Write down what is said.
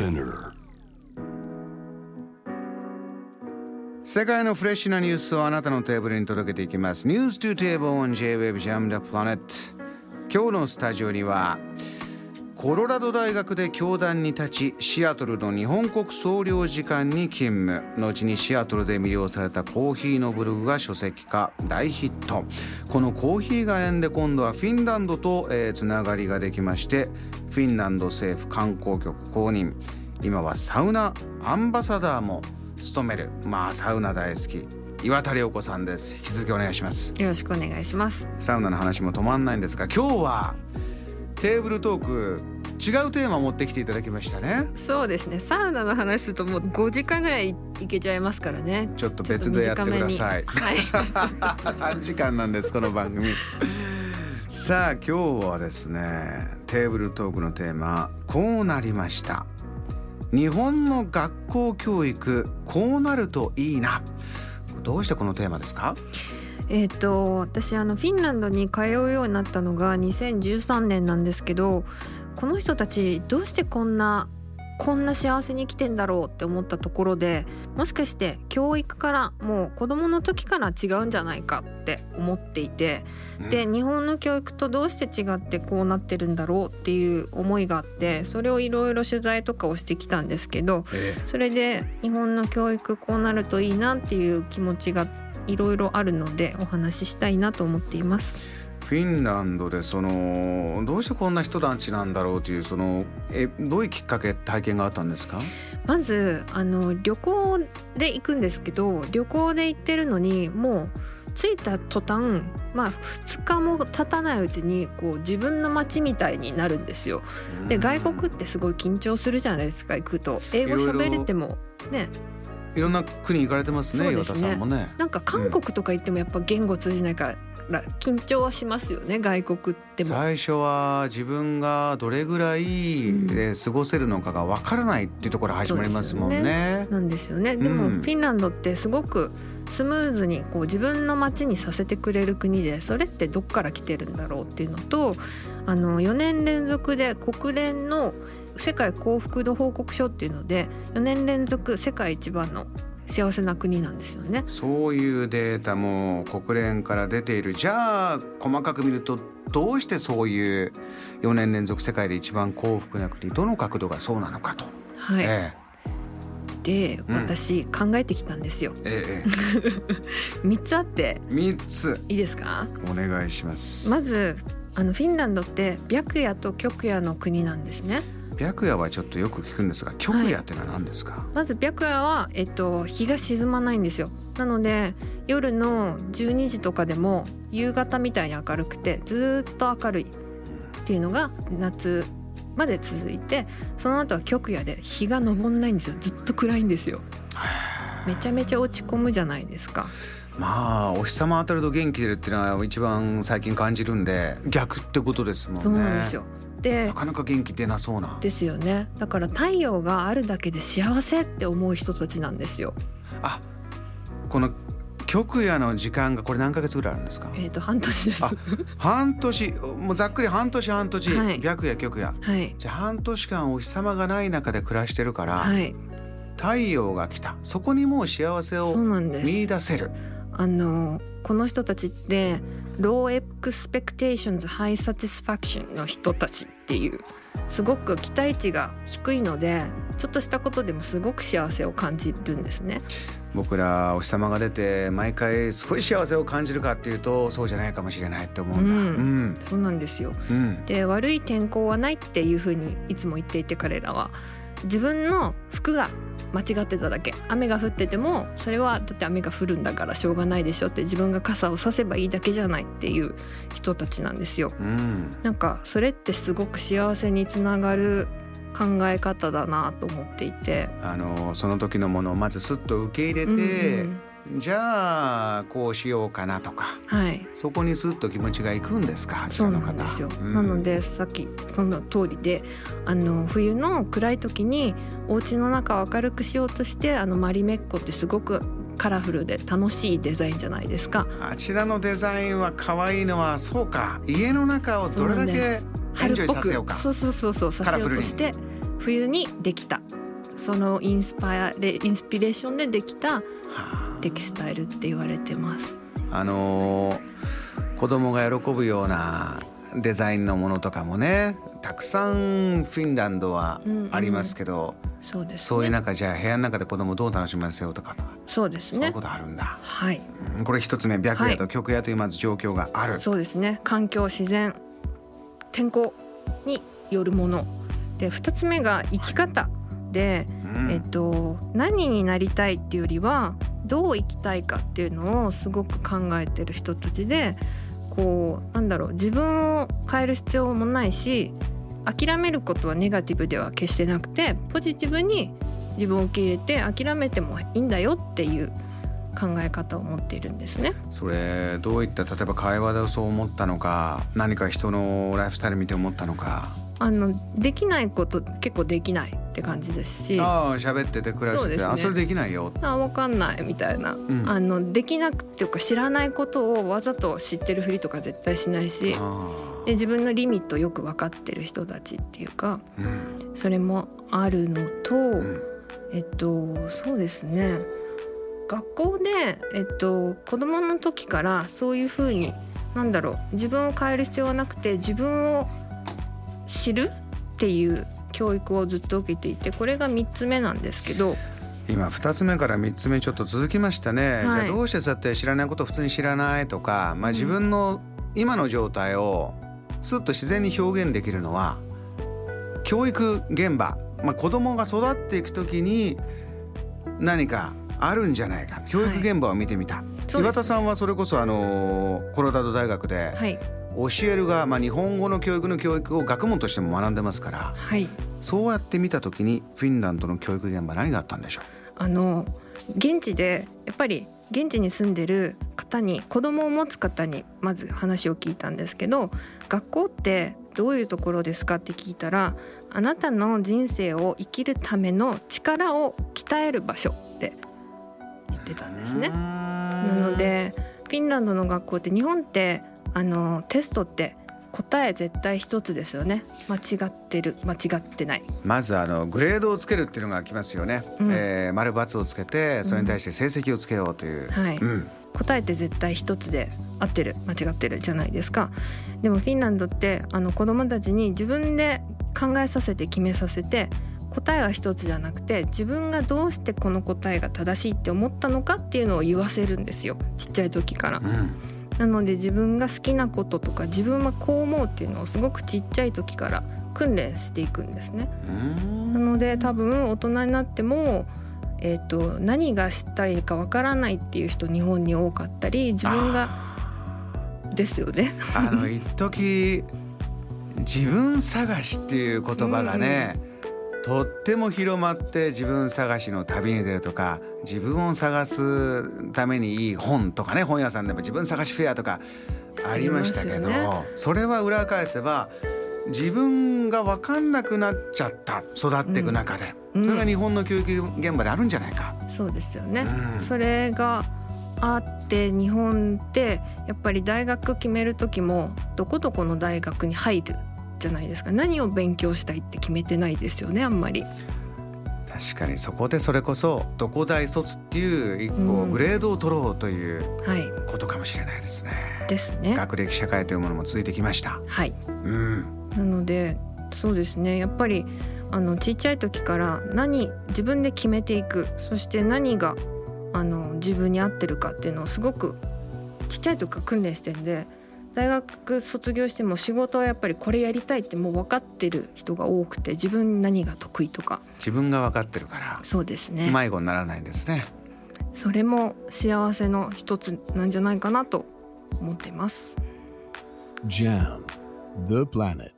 Spinner 世界のフレッシュなニュースをあなたのテーブルに届けていきます。News to Table on J-Web Jam the Planet 今日のスタジオにはコロラド大学で教壇に立ちシアトルの日本国総領事館に勤務。後にシアトルで魅了されたコーヒーのブログが書籍化大ヒット。このコーヒーが縁で今度はフィンランドと、えーつながりができましてフィンランド政府観光局公認。今はサウナアンバサダーも務めるまあサウナ大好き岩田涼子さんです引き続きお願いしますよろしくお願いします。サウナの話も止まんないんですが今日はテーブルトーク違うテーマ持ってきていただきましたねそうですね。サウナの話するともう5時間ぐらいいけちゃいますからね。ちょっと別でやってくださいはい。3時間なんですこの番組さあ今日はですねテーブルトークのテーマこうなりました日本の学校教育こうなるといいな。どうしてこのテーマですか？えっと私あのフィンランドに通うようになったのが2013年なんですけど、この人たちどうしてこんなこんな幸せに生きてんだろうって思ったところでもしかして教育からもう子供の時から違うんじゃないかって思っていてで日本の教育とどうして違ってこうなってるんだろうっていう思いがあってそれをいろいろ取材とかをしてきたんですけどえそれで日本の教育こうなるといいなっていう気持ちがいろいろあるのでお話ししたいなと思っています。フィンランドでそのどうしてこんな人たちなんだろうというそのえどういうきっかけ体験があったんですか？まずあの旅行で行くんですけど旅行で行ってるのにもう着いた途端まあ2日も経たないうちにこう自分の街みたいになるんですよ。で外国ってすごい緊張するじゃないですか行くと。英語喋れてもねいろんな国行かれてますね岩田さんもねなんか韓国とか行ってもやっぱ言語通じないから緊張はしますよね外国っても。最初は自分がどれぐらいうんで過ごせるのかがわからないっていうところ始まりますもんね。なんですよねでも、うんフィンランドってすごくスムーズにこう自分の街にさせてくれる国でそれってどっから来てるんだろうっていうのとあの4年連続で国連の世界幸福度報告書っていうので4年連続世界一番の幸せな国なんですよね。そういうデータも国連から出ているじゃあ細かく見るとどうしてそういう4年連続世界で一番幸福な国どの角度がそうなのかと。はい、えで、うん私考えてきたんですよ。ええ え3つあってえ、3ついいですか？お願いします。まずあのフィンランドって白夜と極夜の国なんですね。白夜はちょっとよく聞くんですが極夜ってのは何ですか、まず白夜は、えっと、日が沈まないんですよ。なので夜の12時とかでも夕方みたいに明るくてずーっと明るいっていうのが夏まで続いてその後は極夜で日が昇んないんですよ。ずっと暗いんですよ。めちゃめちゃ落ち込むじゃないですか。まあお日様当たると元気出るっていうのは一番最近感じるんで逆ってことですもんね。そうなんですよでなかなか元気出なそうな。ですよね。だから太陽があるだけで幸せって思う人たちなんですよ。あこの極夜の時間がこれ何ヶ月ぐらいあるんですか？えっ、と半年です。あ半年。もうざっくり半年半年、はい。白夜極夜。はい。じゃあ半年間お日様がない中で暮らしてるから、はい。太陽が来た。そこにもう幸せを見出せる。あのこの人たちって low expectations high satisfaction の人たちっていうすごく期待値が低いのでちょっとしたことでもすごく幸せを感じるんですね。僕らお日様が出て毎回すごい幸せを感じるかっていうとそうじゃないかもしれないって思うんだ。うんうんそうなんですようんで悪い天候はないっていうふうにいつも言っていて彼らは自分の服が間違ってただけ雨が降っててもそれはだって雨が降るんだからしょうがないでしょって自分が傘をさせばいいだけじゃないっていう人たちなんですよ。うんなんかそれってすごく幸せにつながる考え方だなと思っていて。あのその時のものをまずすっと受け入れて、うんじゃあこうしようかなとかはい。そこにスッと気持ちがいくんですかそうなんですよ、うん。なのでさっきその通りであの冬の暗い時にお家の中を明るくしようとしてあのマリメッコってすごくカラフルで楽しいデザインじゃないですか。あちらのデザインは可愛いのはそうか。家の中をどれだけエンジョイ春っぽく。させようか。そうそうそうそうさせようとして冬にできたそのインスパイレインスピレーションでできたテキスタイルって言われてます。あのー子供が喜ぶようなデザインのものとかもねたくさんフィンランドはありますけど、そうですね。そういう中じゃあ部屋の中で子供どう楽しませようとかとか、そうですねそういうこ。とあるんだ、はい、うんこれ一つ目白夜と極夜というまず状況がある、そうですね。環境、自然、天候によるもの。で、二つ目が生き方で、うん。えっと何になりたいっていうよりはどう生きたいかっていうのをすごく考えてる人たちで、こうなんだろう自分を変える必要もないし、諦めることはネガティブでは決してなくて、ポジティブに自分を受け入れて諦めてもいいんだよっていう考え方を持っているんですね。それどういった例えば会話でそう思ったのか何か人のライフスタイル見て思ったのか。あのできないこと結構できないって感じですし、あああ喋ってて暮らしてて、そね。あそれできないよ、わかんないみたいな、ん。あのできなくていうか知らないことをわざと知ってるふりとか絶対しないし、あで自分のリミットをよく分かってる人たちっていうか、あうん。それもあるのと、ん。えっとそうですね。学校でえっと子供の時からそういうふうになんだろう自分を変える必要はなくて自分を知るっていう教育をずっと受けていてこれが3つ目なんですけど。今2つ目から3つ目ちょっと続きましたね、い。じゃあどうしてそうやって知らないことを普通に知らないとか、まあ、自分の今の状態をスッと自然に表現できるのは教育現場、まあ、子供が育っていく時に何かあるんじゃないか。教育現場を見てみた、そうです岩田さんはそれこそあのコロラド大学ではい。教えるが、まあ、日本語の教育の教育を学問としても学んでますからはいそうやって見た時にフィンランドの教育現場何があったんでしょあの現地でやっぱり現地に住んでる方に子供を持つ方にまず話を聞いたんですけど学校ってどういうところですかって聞いたらあなたの人生を生きるための力を鍛える場所って言ってたんですね。ななのでフィンランドの学校って日本ってあのテストって答え絶対一つですよね。間違ってる。間違ってない。まずあのグレードをつけるっていうのが来ますよね、うん。えー丸×をつけてそれに対して成績をつけようという、はい、うん。答えって絶対一つで合ってる。間違ってるじゃないですか。でもフィンランドってあの子供たちに自分で考えさせて決めさせて答えは一つじゃなくて自分がどうしてこの答えが正しいって思ったのかっていうのを言わせるんですよ。ちっちゃい時から。うんなので自分が好きなこととか自分はこう思うっていうのをすごくちっちゃい時から訓練していくんですね。うん。なので多分大人になっても、えー、と何がしたいかわからないっていう人日本に多かったり自分がですよね。あの一時自分探しっていう言葉がね、とっても広まって自分探しの旅に出るとか自分を探すためにいい本とかね本屋さんでも自分探しフェアとかありましたけど、ありますよそれは裏返せば自分が分かんなくなっちゃった育っていく中で、うん。それが日本の教育現場であるんじゃないか。そうですよね、うん。それがあって日本ってやっぱり大学決める時もどこどこの大学に入るじゃないですか何を勉強したいって決めてないですよねあんまり。確かにそこでそれこそどこ大卒っていう一個うんグレードを取ろうというはいことかもしれないですね。ですね。学歴社会というものも続いてきました。はいうん、なのでそうですねやっぱりあのちっちゃい時から何自分で決めていくそして何があの自分に合ってるかっていうのをすごくちっちゃい時から訓練してんで大学卒業しても仕事はやっぱりこれやりたいってもう分かってる人が多くて自分に何が得意とか自分が分かってるからそうですね迷子にならないんですね。それも幸せの一つなんじゃないかなと思っています。Jam, the planet.